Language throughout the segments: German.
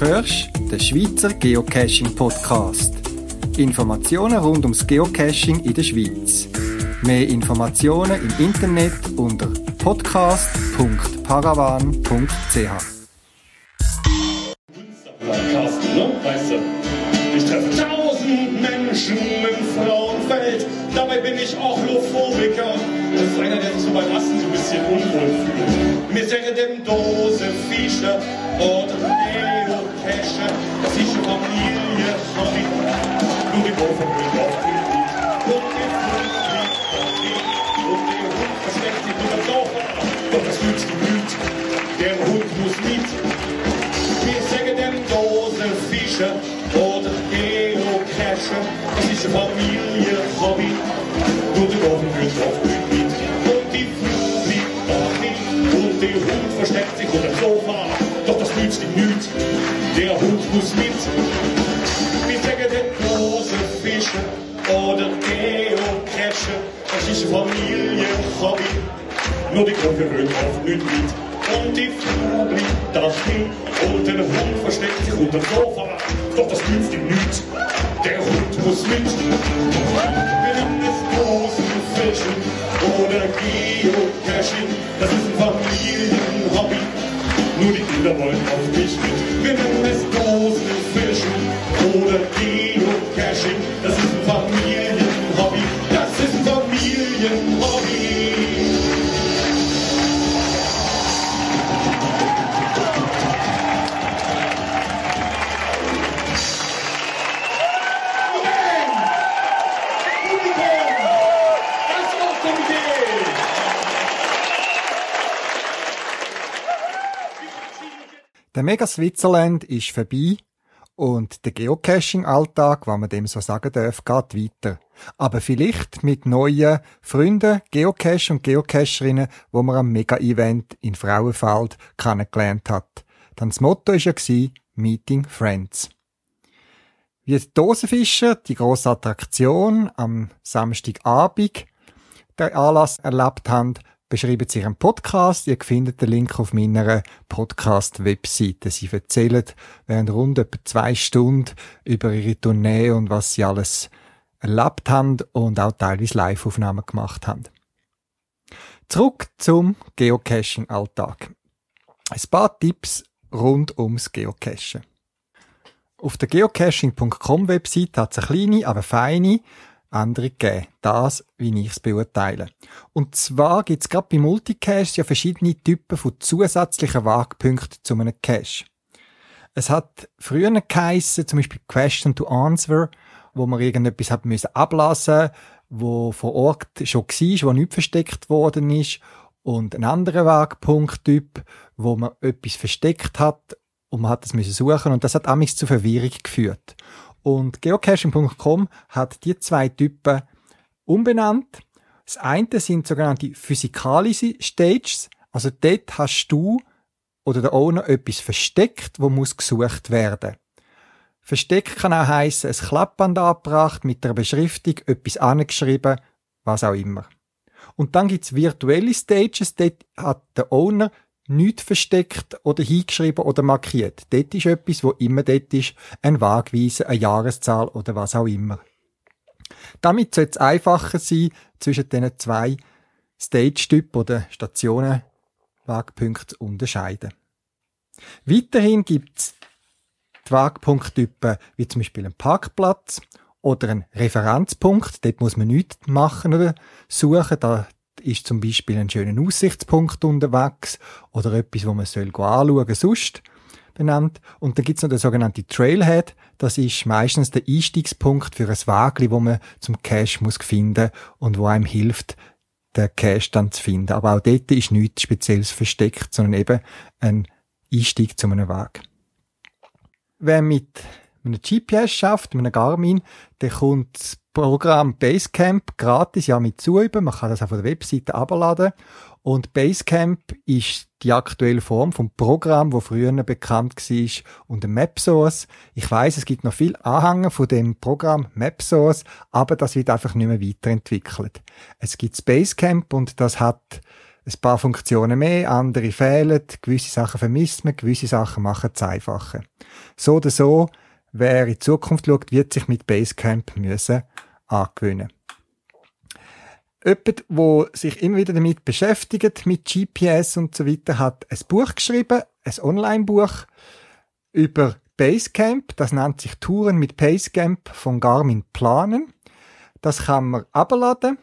hörst den Schweizer Geocaching Podcast. Informationen rund ums Geocaching in der Schweiz. Mehr Informationen im Internet unter podcast.paravan.ch. Du? Ich treffe tausend Menschen im Frauenfeld. Dabei bin ich Ochrophobiker. Das ist einer, der sich so beim Assen so ein bisschen unwohl fühlt. Mir säge dem Dose Fischer oder Geocache. Das ist eine Familie, Hobby. Nur die Woche mit auf den Lied. Und die Fünf Und der Hund versteckt sich unter Sofa. Doch das fühlt sich Gemüt. Der Hund muss mit. Wir sagen dem Dose Fischer oder Geocacher. Das ist eine Familie, Hobby. Nur der Wochen wird oft mit. Und die Frau bleibt dahin. Und der Hund versteckt sich unter Sofa. Doch das ihm nichts. Der Hund muss mit. Wir sagen dem Dose Fischer oder Geocacher. Das ist eine Familie, Hobby. Nur die Gruppe wird oft nicht mit. Und die Frau bleibt dahin. Und der Hund versteckt sich unter dem Sofa. Doch das nützt ihm nichts. Der Hund muss mit. Wir nennen es Dosenfischen oder Geocaching. Das ist ein Familienhobby. Nur die Kinder wollen auch nicht mit. Wir nennen es Dosenfischen oder Geocaching. Das ist ein Familienhobby. Der Mega Switzerland ist vorbei und der Geocaching-Alltag, wenn man dem so sagen darf, geht weiter. Aber vielleicht mit neuen Freunden, Geocacher und Geocacherinnen, wo man am Mega-Event in Frauenfeld kennengelernt hat. Dann das Motto war ja Meeting Friends. Wie die Dosenfischer, die grosse Attraktion am Samstagabend, den Anlass erlebt haben, beschreiben sie ihren Podcast. Ihr findet den Link auf meiner Podcast-Webseite. Sie erzählen während rund etwa zwei Stunden über ihre Tournee und was sie alles erlebt haben und auch teilweise Live-Aufnahmen gemacht haben. Zurück zum Geocaching-Alltag. Ein paar Tipps rund ums Geocachen. Auf der geocaching.com Website hat es eine kleine, aber feine andere gegeben. Das, wie ich es beurteile. Und zwar gibt es gerade bei Multicaches ja verschiedene Typen von zusätzlichen Wagpunkten zu einem Cache. Es hat früher geheissen, zum Beispiel Question to Answer, wo man irgendetwas hat müssen ablassen, wo vor Ort schon war, wo nicht versteckt worden ist, und ein anderer Wagpunkttyp, wo man etwas versteckt hat und man hat es müssen suchen und das hat amigs zu Verwirrung geführt. Und geocaching.com hat die zwei Typen umbenannt. Das eine sind sogenannte physikalische Stages. Also dort hast du oder der Owner etwas versteckt, wo muss gesucht werden. Versteckt kann auch heissen, ein Klappband angebracht mit der Beschriftung, etwas angeschrieben, was auch immer. Und dann gibt's virtuelle Stages, dort hat der Owner nichts versteckt oder hingeschrieben oder markiert. Dort ist etwas, wo immer dort ist, ein Wagweise, eine Jahreszahl oder was auch immer. Damit soll es einfacher sein, zwischen diesen zwei Stage-Typen oder Stationen Wagpunkte zu unterscheiden. Weiterhin gibt es die Wagpunkttypen wie zum Beispiel ein Parkplatz oder ein Referenzpunkt. Dort muss man nichts machen oder suchen. Da ist zum Beispiel ein schöner Aussichtspunkt unterwegs oder etwas, wo man soll anschauen sonst benannt. Und dann gibt's noch den sogenannten Trailhead. Das ist meistens der Einstiegspunkt für ein Wagli, wo man zum Cache muss finden und wo einem hilft, den Cache dann zu finden. Aber auch dort ist nichts Spezielles versteckt, sondern eben ein Einstieg zu einem Weg. Wer mit einem GPS schafft, mit einem Garmin, der kommt Programm Basecamp gratis ja mit zuüben. Man kann das auf der Webseite abladen. Und Basecamp ist die aktuelle Form vom Programm, wo früher bekannt war, unter MapSource. Ich weiß, es gibt noch viel Anhänger von dem Programm MapSource, aber das wird einfach nicht mehr weiterentwickelt. Es gibt Basecamp und das hat ein paar Funktionen mehr, andere fehlen, gewisse Sachen vermisst man, gewisse Sachen machen es einfacher. So oder so, wer in Zukunft schaut, wird sich mit Basecamp müssen angewöhnen. Jemand, der sich immer wieder damit beschäftigt, mit GPS und so weiter, hat ein Buch geschrieben, ein Online-Buch über Basecamp. Das nennt sich Touren mit Basecamp von Garmin Planen. Das kann man abladen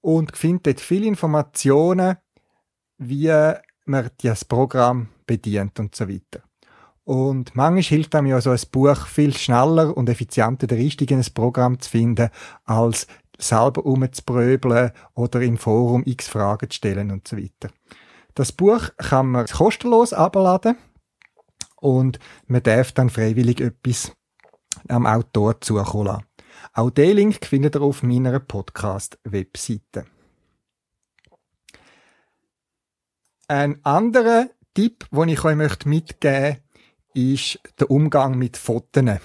und findet dort viele Informationen, wie man das Programm bedient und so weiter. Und manchmal hilft einem ja so ein Buch viel schneller und effizienter der in ein Programm zu finden, als selber umzubröbeln oder im Forum x Fragen zu stellen und so weiter. Das Buch kann man kostenlos abladen und man darf dann freiwillig etwas am Autor zukommen lassen. Auch den Link findet ihr auf meiner Podcast-Webseite. Ein anderer Tipp, den ich euch möchte mitgeben ist der Umgang mit Fotos.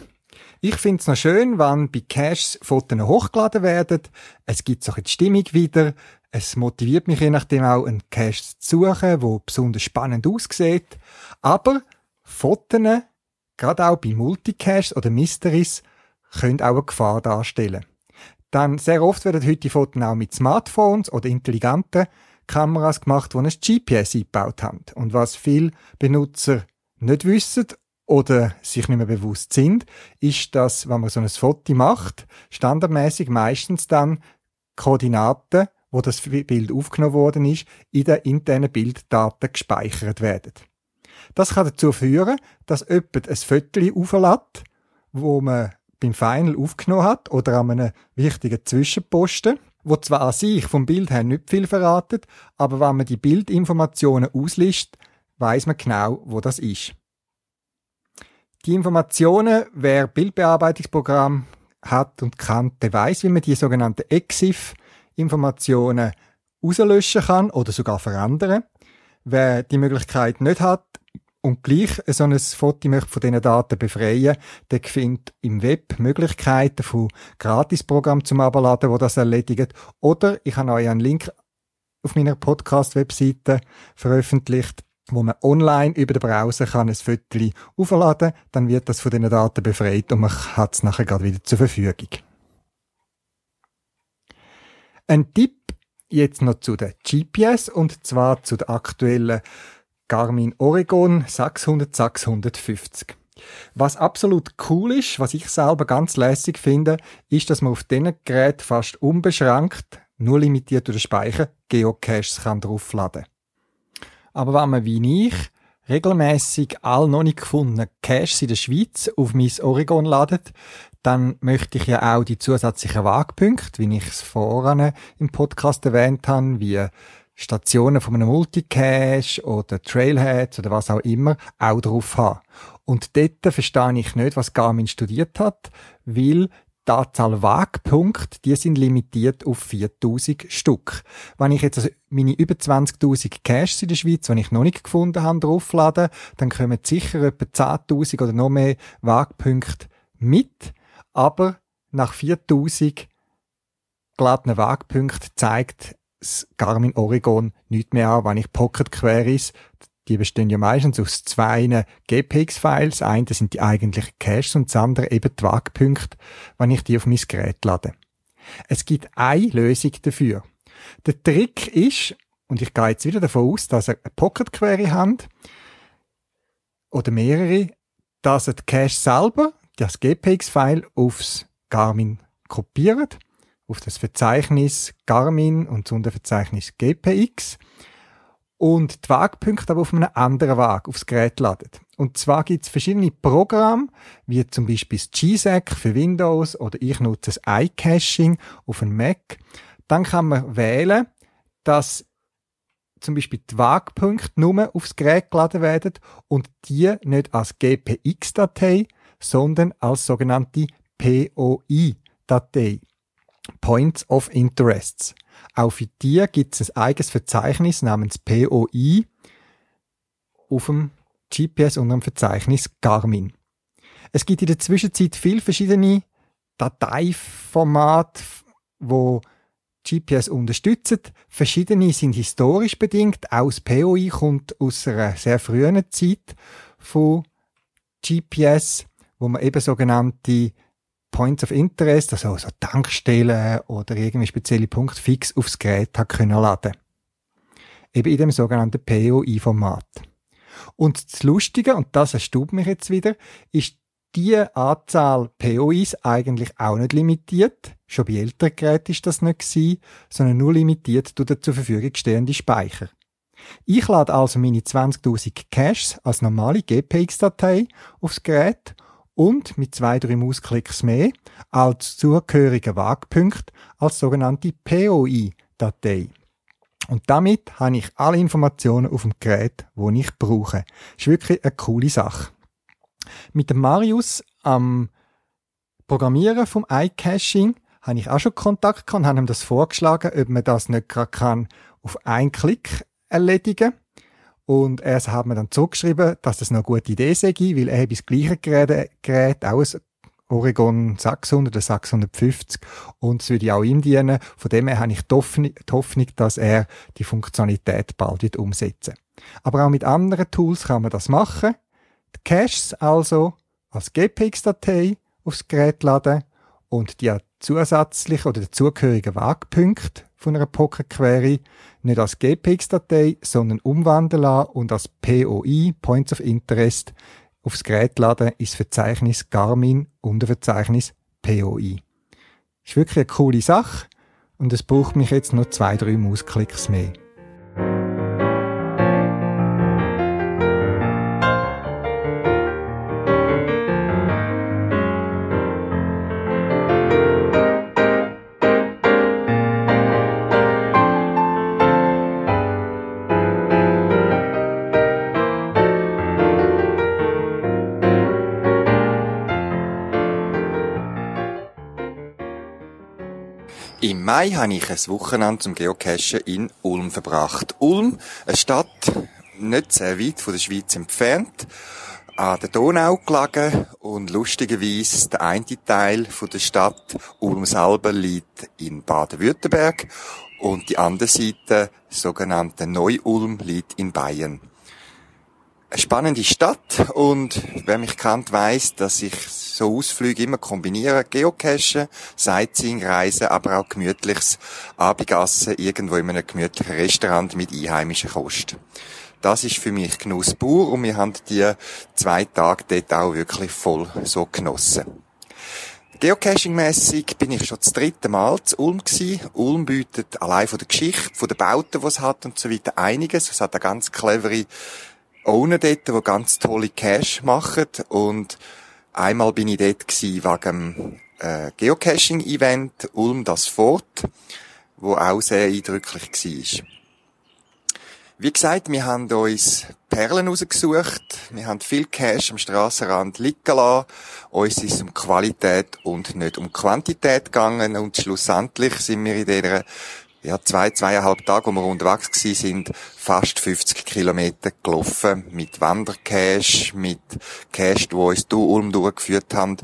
Ich finde es noch schön, wenn bei Caches Fotos hochgeladen werden. Es gibt so die Stimmung wieder. Es motiviert mich je nachdem auch, einen Cache zu suchen, wo besonders spannend aussieht. Aber Fotos, gerade auch bei Multicaches oder Mysteries, können auch eine Gefahr darstellen. Dann sehr oft werden heute die Fotos auch mit Smartphones oder intelligenten Kameras gemacht, die ein GPS eingebaut haben. Und was viele Benutzer nicht wissen oder sich nicht mehr bewusst sind, ist, dass, wenn man so ein Foto macht, standardmäßig meistens dann Koordinaten, wo das Bild aufgenommen worden ist, in den internen Bilddaten gespeichert werden. Das kann dazu führen, dass jemand ein Foto auflädt, wo man beim Final aufgenommen hat oder an einem wichtigen Zwischenposten, wo zwar an sich vom Bild her nicht viel verratet, aber wenn man die Bildinformationen ausliest, weiß man genau, wo das ist. Die Informationen, wer Bildbearbeitungsprogramm hat und kann, der weiß, wie man die sogenannten EXIF-Informationen auslöschen kann oder sogar verändern. Wer die Möglichkeit nicht hat und gleich so ein Foto möchte von diesen Daten befreien, der findet im Web Möglichkeiten von Gratisprogrammen zum Abladen, wo das erledigt. Oder ich habe euch einen Link auf meiner Podcast-Webseite veröffentlicht, wo man online über den Browser kann ein Foto aufladen dann wird das von diesen Daten befreit und man hat es nachher gerade wieder zur Verfügung. Ein Tipp jetzt noch zu der GPS und zwar zu der aktuellen Garmin Oregon 600 650. Was absolut cool ist, was ich selber ganz lässig finde, ist, dass man auf diesen Gerät fast unbeschränkt, nur limitiert durch den Speicher, Geocaches kann draufladen. Aber wenn man wie ich regelmäßig all noch nicht gefundenen Caches in der Schweiz auf mein Oregon ladet, dann möchte ich ja auch die zusätzlichen Wagpunkte, wie ich es voran im Podcast erwähnt habe, wie Stationen von einem Multicache oder Trailheads oder was auch immer auch drauf haben. Und dort verstehe ich nicht, was Garmin studiert hat, weil die Anzahl Wagpunkte, die sind limitiert auf 4000 Stück. Wenn ich jetzt also meine über 20.000 Caches in der Schweiz, die ich noch nicht gefunden habe, drauflade, dann kommen sicher etwa 10.000 oder noch mehr Wagpunkte mit. Aber nach 4000 geladenen Wagpunkten zeigt das Garmin Oregon nicht mehr an, wenn ich Pocket Queries die bestehen ja meistens aus zwei GPX-Files. Das sind die eigentlichen Caches und das andere eben die Wagpunkte, wenn ich die auf mein Gerät lade. Es gibt eine Lösung dafür. Der Trick ist, und ich gehe jetzt wieder davon aus, dass ihr eine Pocket Query habt, oder mehrere, dass ihr die Cache selber, das GPX-File, aufs Garmin kopiert, auf das Verzeichnis Garmin und das Unterverzeichnis GPX und die Wagpunkte aber auf einem anderen Wag aufs Gerät ladet. Und zwar gibt es verschiedene Programme, wie zum Beispiel das GSAC für Windows oder ich nutze das iCaching auf einem Mac. Dann kann man wählen, dass zum Beispiel die Wagpunkte nur aufs Gerät geladen werden und die nicht als GPX-Datei, sondern als sogenannte POI-Datei. Points of Interests. Auch für die gibt es ein eigenes Verzeichnis namens POI auf dem GPS unter dem Verzeichnis Garmin. Es gibt in der Zwischenzeit viele verschiedene Dateiformate, wo GPS unterstützen. Verschiedene sind historisch bedingt. Auch das POI kommt aus einer sehr frühen Zeit von GPS, wo man eben sogenannte Points of Interest, also so Tankstellen oder irgendwie spezielle Punkte fix aufs Gerät hat können laden. Eben in dem sogenannten POI-Format. Und das Lustige, und das erstaubt mich jetzt wieder, ist die Anzahl POIs eigentlich auch nicht limitiert. Schon bei älteren Geräten ist das nicht gewesen, sondern nur limitiert durch den zur Verfügung stehenden Speicher. Ich lade also meine 20.000 Caches als normale GPX-Datei aufs Gerät und mit zwei, drei Mausklicks mehr als zugehörigen Wagpunkt als sogenannte POI-Datei. Und damit habe ich alle Informationen auf dem Gerät, die ich brauche. Das ist wirklich eine coole Sache. Mit dem Marius am Programmieren vom iCaching habe ich auch schon Kontakt gehabt und habe ihm das vorgeschlagen, ob man das nicht gerade kann auf einen Klick erledigen und er hat mir dann zurückgeschrieben, dass das eine gute Idee sei, weil er das gleiche Gerät, Gerät auch ein Oregon 600 oder 650 und es würde auch ihm dienen. Von dem her habe ich die Hoffnung, dass er die Funktionalität bald wird umsetzen Aber auch mit anderen Tools kann man das machen. Die Caches also als GPX-Datei aufs Gerät laden und die zusätzlichen oder dazugehörigen Wagpunkte von einer Pocket Query nicht als GPX-Datei, sondern umwandeln lassen und als POI, Points of Interest, aufs Gerät laden ins Verzeichnis Garmin unter Verzeichnis POI. Ist wirklich eine coole Sache und es braucht mich jetzt nur zwei, drei Mausklicks mehr. Mai habe ich ein Wochenende zum Geocachen in Ulm verbracht. Ulm, eine Stadt nicht sehr weit von der Schweiz entfernt, an der Donau gelegen und lustigerweise der eine Teil der Stadt Ulm selber liegt in Baden-Württemberg und die andere Seite, sogenannte Neu-Ulm, liegt in Bayern spannende Stadt und wer mich kennt, weiß, dass ich so Ausflüge immer kombiniere. Geocachen, Sightseeing, Reisen, aber auch gemütliches Abendessen irgendwo in einem gemütlichen Restaurant mit einheimischen Kost. Das ist für mich Genuss pur und wir haben die zwei Tage dort auch wirklich voll so genossen. Geocaching-mässig bin ich schon das dritte Mal zu Ulm gewesen. Ulm bietet allein von der Geschichte, von den Bauten, die es hat und so weiter einiges. Es hat eine ganz clevere Owner dort, die ganz tolle Cash machen. Und einmal bin ich dort gewesen wegen äh, Geocaching-Event Ulm das Fort, wo auch sehr eindrücklich war. Wie gesagt, wir haben uns Perlen rausgesucht. Wir haben viel Cash am Strassenrand liegen lassen. Uns ist es um Qualität und nicht um Quantität gegangen. Und schlussendlich sind wir in dieser ja, zwei, zweieinhalb Tage, wo wir unterwegs gewesen sind, fast 50 Kilometer gelaufen, mit Wandercash, mit Cash, wo uns durch Ulm durchgeführt haben,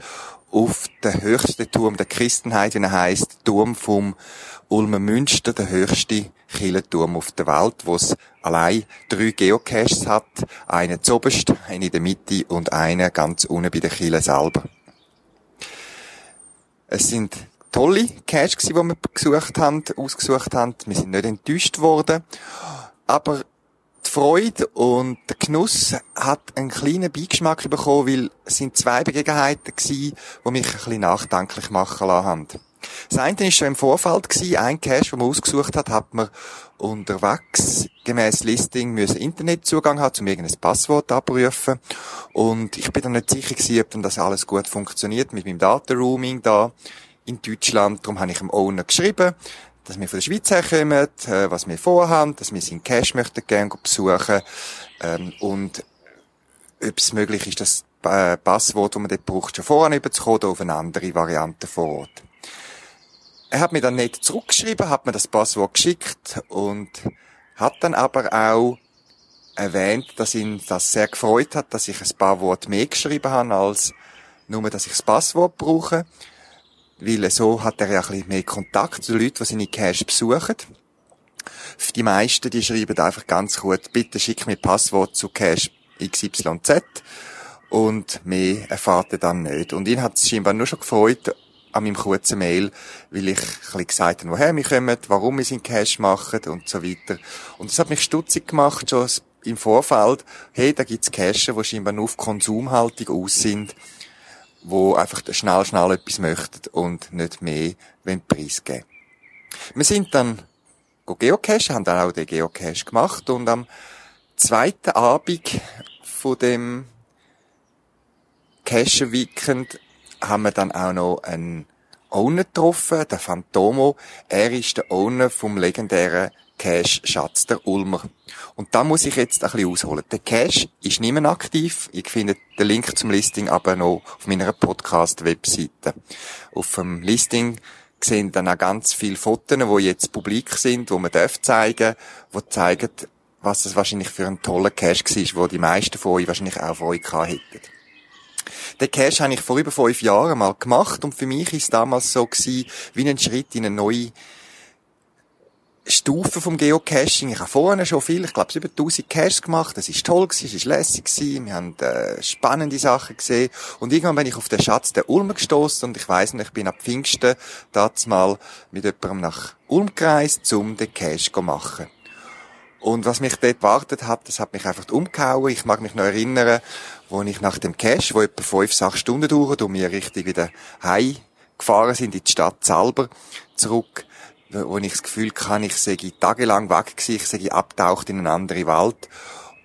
auf den höchsten Turm der Christenheit, wie er heisst, Turm vom Ulmer Münster, der höchste Kirchenturm auf der Welt, wo es allein drei Geocaches hat, einen zoberst, einen in der Mitte und einen ganz unten bei der Kirche selber. Es sind tolle Cache gewesen, die wir gesucht haben, ausgesucht haben. Wir sind nicht enttäuscht worden. Aber die Freude und der Genuss hat einen kleinen Beigeschmack bekommen, weil es sind zwei Begebenheiten gewesen, die mich ein bisschen nachdenklich machen lassen haben. Das eine war schon im Vorfeld ein Cache, den man ausgesucht hat, hat man unterwegs gemäß Listing müssen Internetzugang haben, um irgendein Passwort abrufen. Und ich bin dann nicht sicher gewesen, ob das alles gut funktioniert mit meinem Data-Roaming da in Deutschland. Darum habe ich dem Owner geschrieben, dass wir von der Schweiz herkommen, äh, was wir vorhaben, dass wir seinen Cash möchten gerne besuchen ähm, und ob es möglich ist, das äh, Passwort, das man dort braucht, schon voran überzukommen auf eine andere Variante vor Ort. Er hat mir dann nicht zurückgeschrieben, hat mir das Passwort geschickt und hat dann aber auch erwähnt, dass ihn das sehr gefreut hat, dass ich ein paar Worte mehr geschrieben habe, als nur, dass ich das Passwort brauche. Weil so hat er ja ein bisschen mehr Kontakt zu den Leuten, die seine Cash besuchen. Die meisten, die schreiben einfach ganz gut, bitte schick mir Passwort zu Cash XYZ und mehr erfahrt ihr dann nicht. Und ihn hat es scheinbar nur schon gefreut, an meinem kurzen Mail, weil ich ein gesagt habe, woher wir kommen, warum wir sind Cash machen und so weiter. Und das hat mich stutzig gemacht, schon im Vorfeld, hey, da gibt's Cacher, die scheinbar nur auf Konsumhaltung aus sind, wo einfach schnell, schnell etwas möchten und nicht mehr wenn Preis geben. Wir sind dann geocachen, haben dann auch den Geocache gemacht und am zweiten Abend von dem Cache Weekend haben wir dann auch noch einen Owner getroffen, der Phantomo. Er ist der Owner vom legendären Cash Schatz der Ulmer. Und da muss ich jetzt ein bisschen ausholen. Der Cash ist nicht mehr aktiv. Ich finde den Link zum Listing aber noch auf meiner Podcast-Webseite. Auf dem Listing sehen dann auch ganz viele Fotos, die jetzt publik sind, wo man darf zeigen, die zeigen, was das wahrscheinlich für ein toller Cash war, wo die meisten von euch wahrscheinlich auch von euch hätten. Den Cash habe ich vor über fünf Jahren mal gemacht und für mich ist es damals so gewesen, wie ein Schritt in eine neue Stufe vom Geocaching. Ich habe vorne schon viel, ich glaube, über 1000 Caches gemacht. Das ist toll gewesen, es ist lässig gewesen. Wir haben äh, spannende Sachen gesehen. Und irgendwann bin ich auf den Schatz der Ulm gestoßen und ich weiss nicht, ich bin ab Pfingsten mal mit jemandem nach Ulm gereist, um den Cache zu machen. Und was mich dort wartet hat, das hat mich einfach umgehauen. Ich mag mich noch erinnern, wo ich nach dem Cache, wo etwa fünf, sechs Stunden dauert, und wir richtig wieder heim gefahren sind in die Stadt selber, zurück, wo ich das Gefühl kann, ich sei tagelang weg gewesen, ich sei abtaucht in eine andere Welt.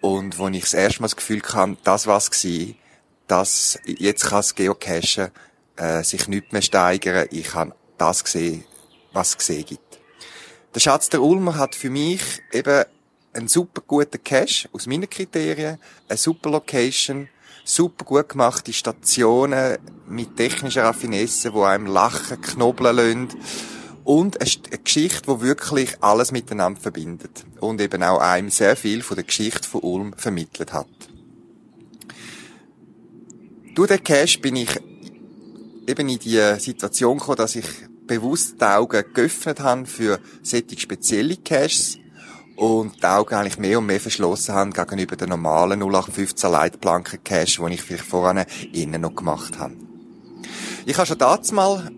Und wo ich das erste Mal das Gefühl kann, das war's gewesen, dass jetzt kann das Geocachen äh, sich nicht mehr steigern. Ich habe das gesehen, was es gesehen gibt. Der Schatz der Ulmer hat für mich eben einen super guten Cache aus meinen Kriterien, eine super Location, super gut gemachte Stationen mit technischer Raffinesse, wo einem lachen, knobeln lassen. Und eine Geschichte, die wirklich alles miteinander verbindet. Und eben auch einem sehr viel von der Geschichte von Ulm vermittelt hat. Durch den Cache bin ich eben in die Situation gekommen, dass ich bewusst die Augen geöffnet habe für solche spezielle Caches, und die Augen eigentlich mehr und mehr verschlossen haben gegenüber den normalen 0815 Leitplanken Cache, die ich vielleicht vorher innen noch gemacht habe. Ich habe schon damals mal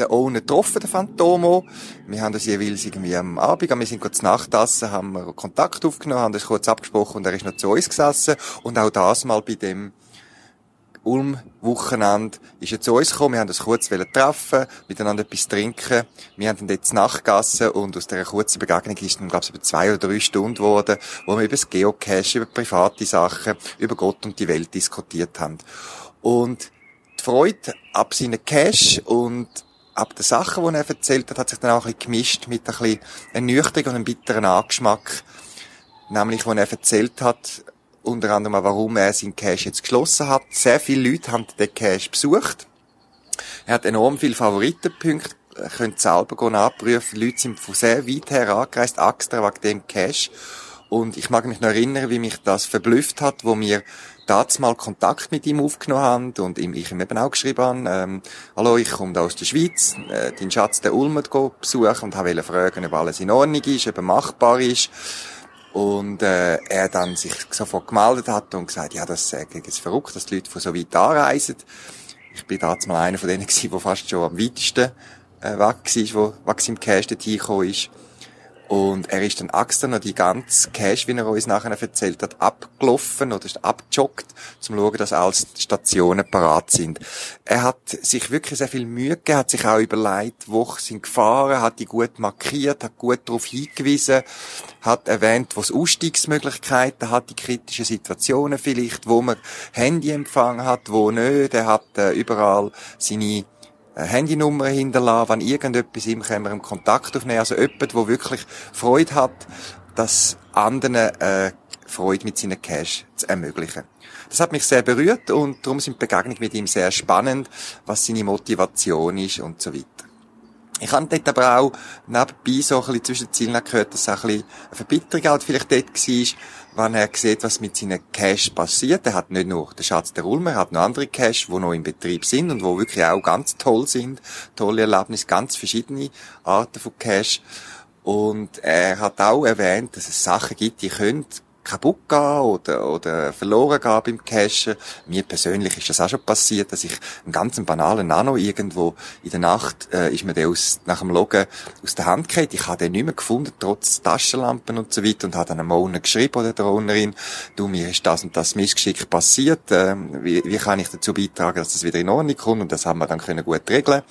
den Owner getroffen, den Phantomo. Wir haben das jeweils irgendwie am Abend, wir sind kurz Nachtessen, haben wir Kontakt aufgenommen, haben das kurz abgesprochen und er ist noch zu uns gesessen. Und auch das mal bei dem Ulm-Wochenende ist er zu uns gekommen, wir haben uns kurz treffen, miteinander etwas trinken. Wir haben dann dort nachgegessen und aus dieser kurzen Begegnung ist dann, glaube ich, über zwei oder drei Stunden geworden, wo wir über das Geocache, über private Sachen, über Gott und die Welt diskutiert haben. Und die Freude ab seinen Cache und ab den Sachen, die er erzählt hat, hat sich dann auch ein bisschen gemischt mit ein bisschen ernüchterung und einem bitteren Angeschmack. Nämlich, wo er erzählt hat, unter anderem warum er seinen Cache jetzt geschlossen hat. Sehr viele Leute haben den Cache besucht. Er hat enorm viele Favoritenpunkte, könnt selber nachprüfen. Leute sind von sehr weit her angereist, extra wegen dem Cache. Und ich mag mich noch erinnern, wie mich das verblüfft hat, wo wir damals mal Kontakt mit ihm aufgenommen haben und ihm, ich ihm eben auch geschrieben habe, ähm, hallo, ich komme da aus der Schweiz, äh, deinen Schatz, der Ulmer, besuchen und wollte fragen, ob alles in Ordnung ist, ob er machbar ist. Und äh, er dann sich sofort gemeldet hat und gesagt, ja, das äh, ist verrückt, dass die Leute von so weit anreisen. Ich bin damals mal einer von denen gewesen, der fast schon am weitesten äh, weg war, wo Maxim Cash dorthin gekommen ist. Und er ist dann extra noch die ganze Cash, wie er uns nachher erzählt hat, abgelaufen oder ist abgejoggt, zum schauen, dass alle Stationen parat sind. Er hat sich wirklich sehr viel Mühe gegeben, hat sich auch überlegt, wo sind gefahren, hat die gut markiert, hat gut darauf hingewiesen, hat erwähnt, wo es Ausstiegsmöglichkeiten hat, die kritischen Situationen vielleicht, wo man Handyempfang hat, wo nicht. Er hat äh, überall seine Handynummer hinterlassen, wenn irgendetwas ihm können wir im Kontakt aufnehmen. Also jemand, der wirklich Freude hat, das anderen äh, Freude mit seinen Cash zu ermöglichen. Das hat mich sehr berührt und darum sind Begegnungen mit ihm sehr spannend, was seine Motivation ist und so weiter. Ich habe dort aber auch nebenbei so ein bisschen zwischen den Zielen gehört, dass auch ein bisschen eine Verbitterung halt vielleicht dort war, wenn er sieht, was mit seinen Cash passiert. Er hat nicht nur den Schatz der Ulmer, er hat noch andere Cash, die noch im Betrieb sind und wo wirklich auch ganz toll sind. Tolle Erlebnisse, ganz verschiedene Arten von Cash. Und er hat auch erwähnt, dass es Sachen gibt, die können kaputt gehen oder, oder verloren gehen beim Cashen. Mir persönlich ist das auch schon passiert, dass ich einen ganz banalen Nano irgendwo in der Nacht, äh, ist mir der aus, nach dem Loggen aus der Hand gefallen. Ich habe den nicht mehr gefunden, trotz Taschenlampen und so weiter und habe dann einem Owner geschrieben oder der Ownerin, du, mir ist das und das Missgeschick passiert, äh, wie, wie kann ich dazu beitragen, dass das wieder in Ordnung kommt und das haben wir dann können gut regeln.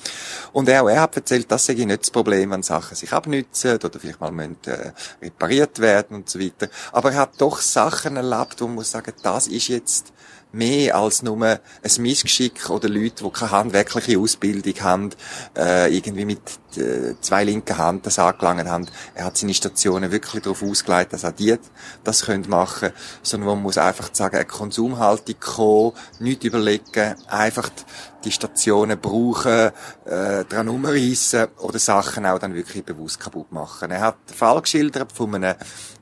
Und er, er hat erzählt, das sei nicht das Problem, wenn Sachen sich abnützen oder vielleicht mal müssen, äh, repariert werden und so weiter. Aber er hat doch Sachen erlebt, wo man muss sagen, das ist jetzt mehr als nur ein Missgeschick oder Leute, die keine handwerkliche Ausbildung haben, äh, irgendwie mit äh, zwei linken Hand das angelangt haben. Er hat seine Stationen wirklich darauf ausgelegt, dass auch die das können machen sondern man muss einfach sagen, eine Konsumhaltung kommen, nichts überlegen, einfach die Stationen brauchen, äh, dran umreißen oder Sachen auch dann wirklich bewusst kaputt machen. Er hat den Fall geschildert von einem,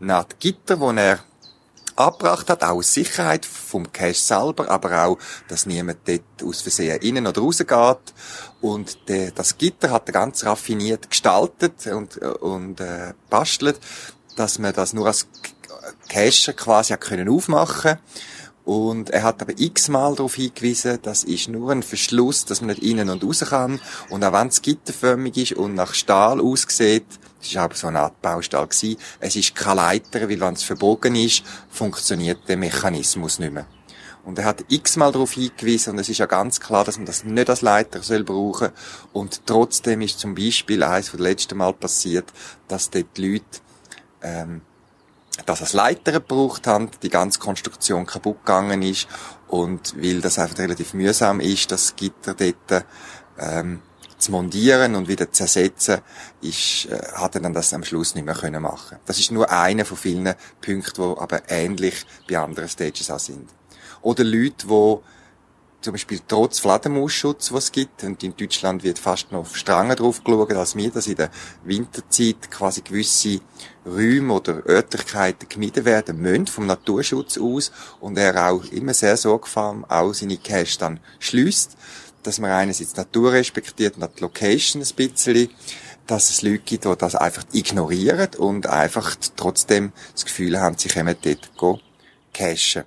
Art Gitter, wo er abgebracht hat, auch aus Sicherheit vom Cache selber, aber auch, dass niemand dort aus Versehen innen oder rausgeht. Und der, das Gitter hat er ganz raffiniert gestaltet und, und äh, bastelt, dass man das nur als Cacher quasi auch können aufmachen und er hat aber x-mal darauf hingewiesen, das ist nur ein Verschluss, dass man nicht innen und raus kann. Und auch wenn es gitterförmig ist und nach Stahl aussieht, es war aber so eine Art Baustahl gewesen, es ist keine Leiter, weil wenn es verbogen ist, funktioniert der Mechanismus nicht mehr. Und er hat x-mal darauf hingewiesen und es ist ja ganz klar, dass man das nicht als Leiter soll brauchen. Und trotzdem ist zum Beispiel eines von letzten Mal passiert, dass dort die Leute ähm, dass es Leiter gebraucht haben, die ganze Konstruktion kaputt gegangen ist und weil das einfach relativ mühsam ist, das Gitter dort ähm, zu montieren und wieder zu ersetzen, ist, äh, hat er dann das am Schluss nicht mehr können machen. Das ist nur einer von vielen Punkten, die aber ähnlich bei anderen Stages auch sind. Oder Leute, die zum Beispiel trotz Fledermausschutz, was es gibt, und in Deutschland wird fast noch strenger drauf geschaut als wir, dass in der Winterzeit quasi gewisse Räume oder Örtlichkeiten gemieden werden müssen, vom Naturschutz aus, und er auch immer sehr sorgfältig auch seine Cache dann schließt, dass man einerseits die Natur respektiert und die Location ein bisschen, dass es Leute gibt, die das einfach ignorieren und einfach trotzdem das Gefühl haben, sie können dort cachen.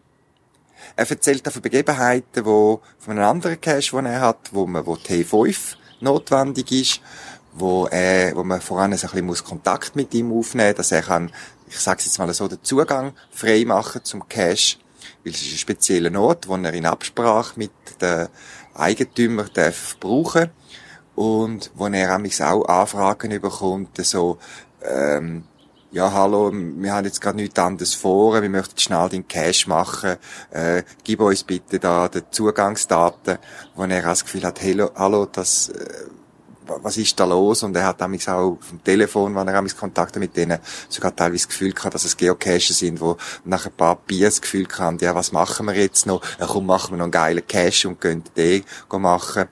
Er erzählt auch von Begebenheiten, wo, von einem anderen Cache, den er hat, wo man, wo T5 notwendig ist, wo er, wo man voran ein bisschen Kontakt mit ihm aufnehmen, dass er kann, ich sage jetzt mal so, den Zugang frei machen zum Cache, weil es ist ein spezieller Ort, wo er in Absprache mit den Eigentümer darf brauchen. Und wo er auch Anfragen bekommt, so, ähm, ja, hallo, wir haben jetzt gerade nichts anderes vor, wir möchten schnell den Cash machen, äh, gib uns bitte da die Zugangsdaten, wo er das Gefühl hat, hallo, hallo das, äh, was ist da los? Und er hat damals auch vom Telefon, wenn er damals Kontakte mit denen, sogar teilweise das Gefühl gehabt, dass es Geocaches sind, wo nach ein paar Bier das Gefühl haben, ja, was machen wir jetzt noch? Ja, komm, machen wir noch einen geilen Cache und gehen den machen.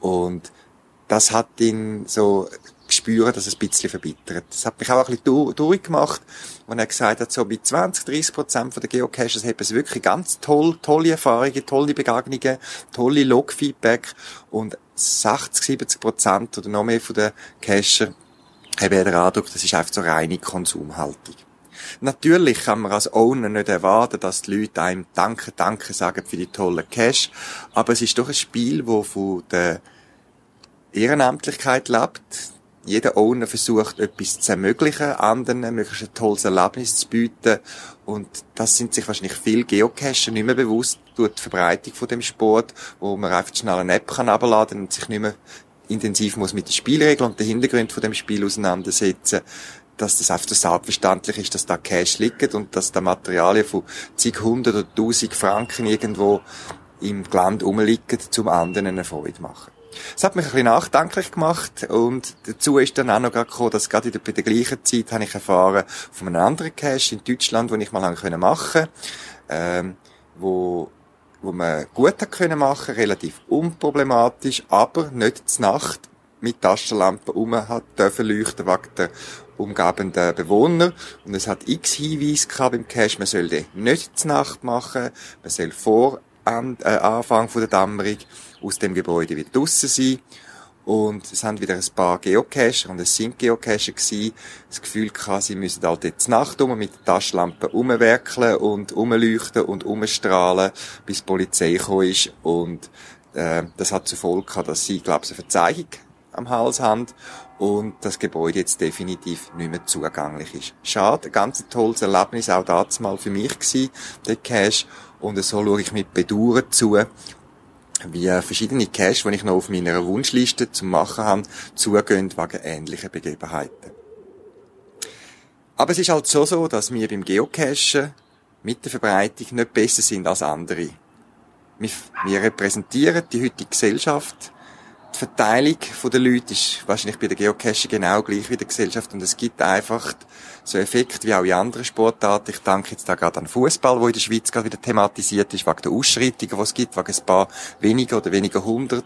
Und das hat ihn so spüren, dass es ein bisschen verbittert. Das hat mich auch ein bisschen durchgemacht, wenn er gesagt hat, so bei 20, 30 Prozent der Geocaches haben es wirklich ganz toll, tolle Erfahrungen, tolle Begegnungen, tolle Log-Feedback und 60, 70 Prozent oder noch mehr von den Cacher haben den Eindruck, das ist einfach so reine Konsumhaltung. Natürlich kann man als Owner nicht erwarten, dass die Leute einem Danke, Danke sagen für die tollen Cash, aber es ist doch ein Spiel, wo von der Ehrenamtlichkeit lebt jeder Owner versucht, etwas zu ermöglichen, anderen möglichst ein tolles Erlebnis zu bieten. Und das sind sich wahrscheinlich viele Geocacher nicht mehr bewusst durch die Verbreitung von dem Sport, wo man einfach schnell eine App kann abladen und sich nicht mehr intensiv muss mit den Spielregeln und den Hintergründen von dem Spiel auseinandersetzen, dass das einfach selbstverständlich ist, dass da Cash liegt und dass da Materialien von zig hundert oder tausend Franken irgendwo im Land rumliegen, zum anderen eine Freude machen. Es hat mich ein bisschen nachdenklich gemacht und dazu ist dann auch noch gekommen, dass gerade in der, bei der gleichen Zeit habe ich erfahren von einem anderen Cache in Deutschland, den ich mal machen konnte, ähm, wo wo man gut hat können machen, relativ unproblematisch, aber nicht zur Nacht mit Taschenlampen um hat dürfen leuchten wegen der umgebenden Bewohner. Und es hat x Hinweise gehabt beim Cache, man soll den nicht zur Nacht machen, man soll vor äh, Anfang von der Dämmerung aus dem Gebäude wieder draussen sein. Und es haben wieder ein paar Geocacher, und es sind Geocacher gewesen, das Gefühl gehabt, sie müssen halt jetzt Nacht um mit der Taschenlampe umwerkeln und umleuchten und umstrahlen, bis die Polizei gekommen ist. Und, äh, das hat zur Folge gehabt, dass sie, glaube ich, eine Verzeihung am Hals haben und das Gebäude jetzt definitiv nicht mehr zugänglich ist. Schade, ein ganz tolles Erlebnis auch damals mal für mich gewesen, der Cache. Und so schaue ich mit Bedauern zu, wie verschiedene Caches, die ich noch auf meiner Wunschliste zum Machen habe, zugehen wegen ähnlichen Begebenheiten. Aber es ist halt schon so, dass wir beim Geocachen mit der Verbreitung nicht besser sind als andere. Wir, wir repräsentieren die heutige Gesellschaft die Verteilung der Leute ist wahrscheinlich bei der Geocaching genau gleich wie der Gesellschaft und es gibt einfach so Effekte wie auch in anderen Sportarten. Ich denke jetzt da gerade an Fußball, wo in der Schweiz gerade wieder thematisiert ist, wegen der Ausschreitungen, die es gibt, wegen ein paar weniger oder weniger hundert,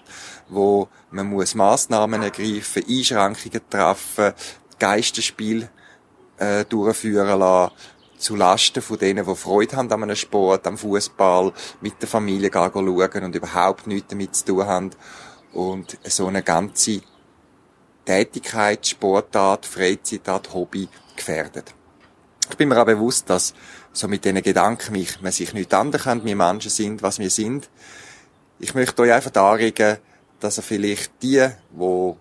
wo man muss Massnahmen ergreifen, Einschränkungen treffen, Geisterspiel äh, durchführen lassen, zu Lasten von denen, die Freude haben an einem Sport, am Fußball, mit der Familie gehen schauen und überhaupt nichts damit zu tun haben und so eine ganze Tätigkeit, Sportart, Freizeitart, Hobby gefährdet. Ich bin mir auch bewusst, dass so mit diesen Gedanken mich, man sich nicht anders kann, wir Menschen sind, was wir sind. Ich möchte euch einfach darlegen, dass er vielleicht die, wo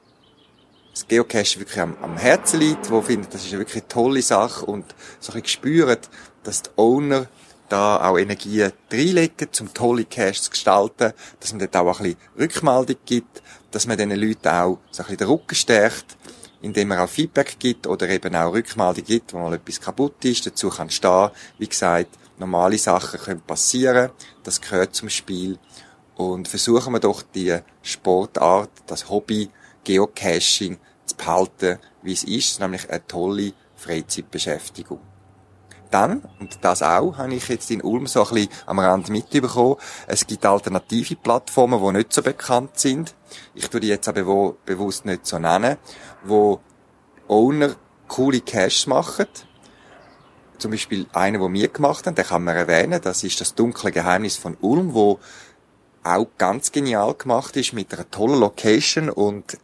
das Geocache wirklich am, am Herzen liegt, wo finden, das ist eine wirklich tolle Sache und so ein bisschen spüren, dass die Owner da auch Energie reinlegen, um tolle Caches zu gestalten, dass man dort auch ein bisschen Rückmeldung gibt, dass man diesen Leuten auch so ein bisschen den Rücken stärkt, indem man auch Feedback gibt oder eben auch Rückmeldung gibt, wo mal etwas kaputt ist, dazu kann stehen. Wie gesagt, normale Sachen können passieren, das gehört zum Spiel. Und versuchen wir doch die Sportart, das Hobby Geocaching zu behalten, wie es ist, nämlich eine tolle Freizeitbeschäftigung. Dann, und das auch, habe ich jetzt in Ulm so ein bisschen am Rand mitbekommen, es gibt alternative Plattformen, die nicht so bekannt sind. Ich tue die jetzt aber bewusst nicht so nennen, wo Owner coole Caches machen. Zum Beispiel einer, den wir gemacht haben, den kann man erwähnen, das ist das dunkle Geheimnis von Ulm, wo auch ganz genial gemacht ist mit einer tollen Location und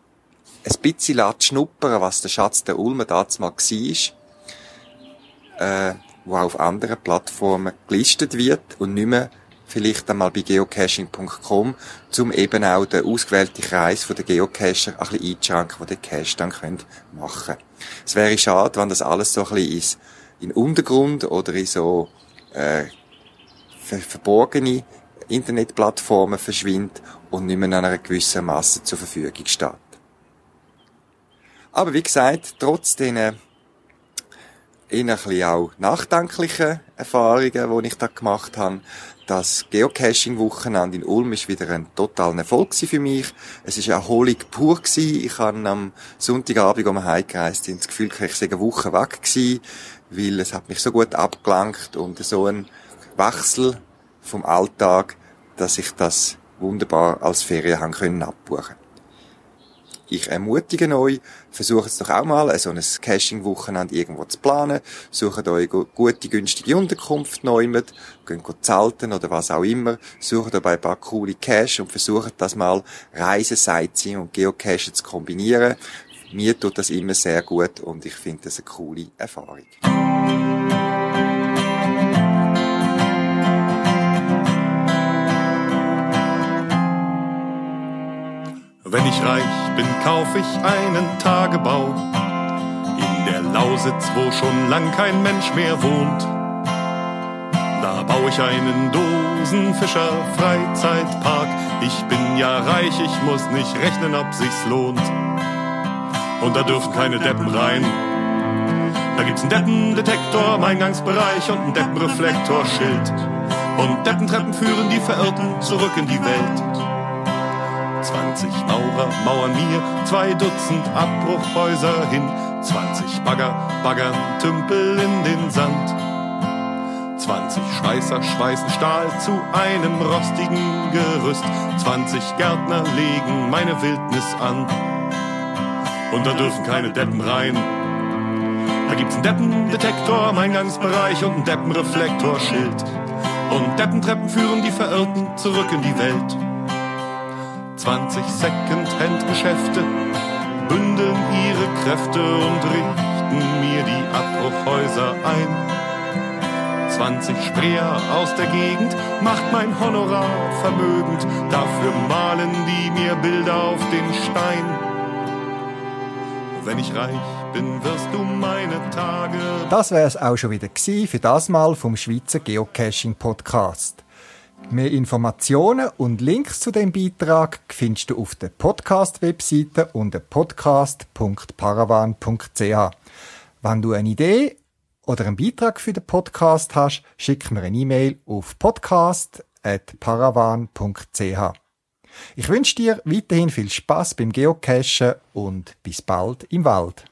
ein bisschen schnuppern, was der Schatz der Ulmer damals mal war. Äh, wo auf anderen Plattformen gelistet wird und nicht mehr vielleicht einmal bei geocaching.com, um eben auch den ausgewählten Kreis der Geocacher ein bisschen einzuschränken, die den Cache dann können machen Es wäre schade, wenn das alles so ein bisschen ist, in Untergrund oder in so äh, verborgene Internetplattformen verschwindet und nicht mehr an einer gewissen Masse zur Verfügung steht. Aber wie gesagt, trotz diesen eher ein bisschen auch nachdenkliche Erfahrungen, die ich da gemacht habe. Das Geocaching-Wochenende in Ulm ist wieder ein totaler Erfolg für mich. Es ist Erholung pur. Ich habe am Sonntagabend, als wir heimgereist sind, das Gefühl, ich sei eine Woche weg gewesen, weil es hat mich so gut abgelangt und so ein Wechsel vom Alltag, dass ich das wunderbar als Ferien haben können abbuchen ich ermutige euch, versucht es doch auch mal, so ein Caching-Wochenende irgendwo zu planen. Sucht euch gute, günstige Unterkunft neu mit, geht zelten oder was auch immer. Sucht euch ein paar coole Cache und versucht das mal Reisen, Sightseeing und Geocachen zu kombinieren. Mir tut das immer sehr gut und ich finde das eine coole Erfahrung. Wenn ich reich bin, kauf ich einen Tagebau in der Lausitz, wo schon lang kein Mensch mehr wohnt. Da baue ich einen Dosenfischer Freizeitpark. Ich bin ja reich, ich muss nicht rechnen, ob sich's lohnt. Und da dürfen keine Deppen rein. Da gibt's einen Deppendetektor im Eingangsbereich und ein Deppenreflektorschild. Und Deppentreppen führen die Verirrten zurück in die Welt. 20 Maurer mauern mir zwei Dutzend Abbruchhäuser hin. 20 Bagger baggern Tümpel in den Sand. 20 Schweißer schweißen Stahl zu einem rostigen Gerüst. 20 Gärtner legen meine Wildnis an. und da dürfen keine Deppen rein. Da gibt's einen Deppendetektor am Eingangsbereich und einen Deppenreflektorschild. Und Deppentreppen führen die Verirrten zurück in die Welt. 20 Second-Hand-Geschäfte bündeln ihre Kräfte und richten mir die Abbruchhäuser ein. 20 Spreer aus der Gegend macht mein Honorar vermögend, dafür malen die mir Bilder auf den Stein. Wenn ich reich bin, wirst du meine Tage. Das wär's auch schon wieder für das Mal vom Schweizer Geocaching Podcast. Mehr Informationen und Links zu dem Beitrag findest du auf der Podcast-Webseite unter podcast.paravan.ch. Wenn du eine Idee oder einen Beitrag für den Podcast hast, schick mir eine E-Mail auf podcast.paravan.ch. Ich wünsche dir weiterhin viel Spaß beim Geocachen und bis bald im Wald.